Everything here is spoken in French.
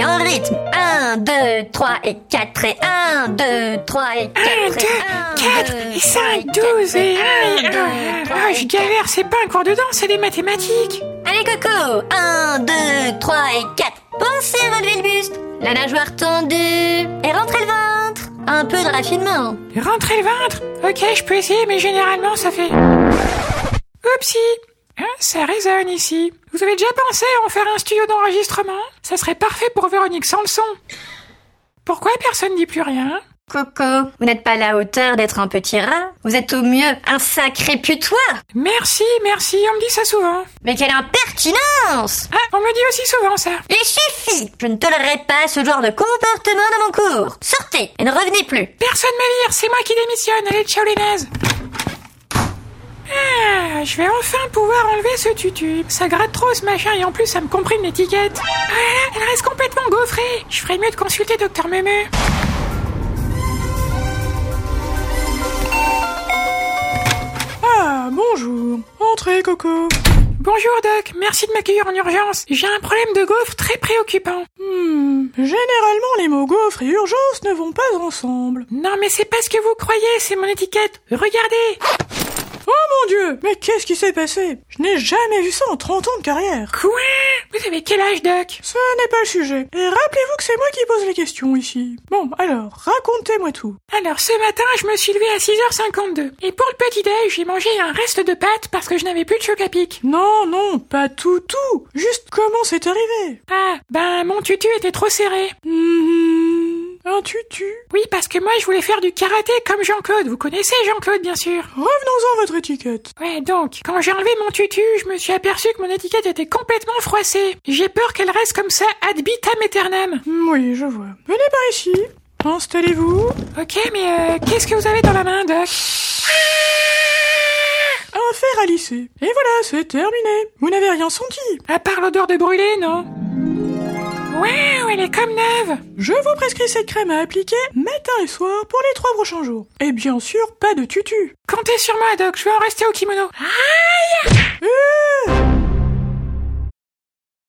rythme. 1, 2, 3 et 4 et 1, 2, 3 et 4 1, 2, 4 et 5, 12 et 1 et 1. Ah, je galère, c'est pas un cours de danse, c'est des mathématiques. Allez Coco 1, 2, 3 et 4. Pensez à relever le buste. La nageoire tendue. Et rentrez le ventre. Un peu de raffinement. Rentrer le ventre Ok, je peux essayer, mais généralement ça fait... Oupsie Hein, ça résonne ici. Vous avez déjà pensé à en faire un studio d'enregistrement? Ça serait parfait pour Véronique sans le son. Pourquoi personne dit plus rien? Coco, vous n'êtes pas à la hauteur d'être un petit rat. Vous êtes au mieux un sacré putois. Merci, merci, on me dit ça souvent. Mais quelle impertinence Ah, on me dit aussi souvent ça. Il suffit Je ne tolérerai pas ce genre de comportement dans mon cours. Sortez et ne revenez plus. Personne me vire, c'est moi qui démissionne. Allez, ciao les nazes. Ah, je vais enfin pouvoir enlever ce tutu. Ça gratte trop ce machin et en plus ça me comprime l'étiquette. Ah, elle reste complètement gaufrée. Je ferais mieux de consulter Docteur Meme. Ah, bonjour. Entrez, Coco. Bonjour Doc, merci de m'accueillir en urgence. J'ai un problème de gaufre très préoccupant. Hmm, généralement les mots gaufre et urgence ne vont pas ensemble. Non mais c'est pas ce que vous croyez, c'est mon étiquette. Regardez mon dieu Mais qu'est-ce qui s'est passé? Je n'ai jamais vu ça en 30 ans de carrière. Quoi? Vous avez quel âge Doc? Ce n'est pas le sujet. Et rappelez-vous que c'est moi qui pose les questions ici. Bon, alors, racontez-moi tout. Alors ce matin, je me suis levé à 6h52. Et pour le petit-déj, j'ai mangé un reste de pâtes parce que je n'avais plus de choc à pic. Non, non, pas tout, tout. Juste comment c'est arrivé? Ah, ben mon tutu était trop serré. Hmm, un tutu Oui, parce que moi je voulais faire du karaté comme Jean-Claude. Vous connaissez Jean-Claude, bien sûr. Revenons-en à votre étiquette. Ouais, donc, quand j'ai enlevé mon tutu, je me suis aperçu que mon étiquette était complètement froissée. J'ai peur qu'elle reste comme ça ad vitam aeternam. Hmm, Oui, je vois. Venez par ici. Installez-vous. Ok, mais euh, qu'est-ce que vous avez dans la main, Doc? Un fer à lisser. Et voilà, c'est terminé. Vous n'avez rien senti. À part l'odeur de brûlé, non? Waouh, elle est comme neuve Je vous prescris cette crème à appliquer matin et soir pour les trois prochains jours. Et bien sûr, pas de tutu. Comptez sur moi, Doc, je vais en rester au kimono. Eh,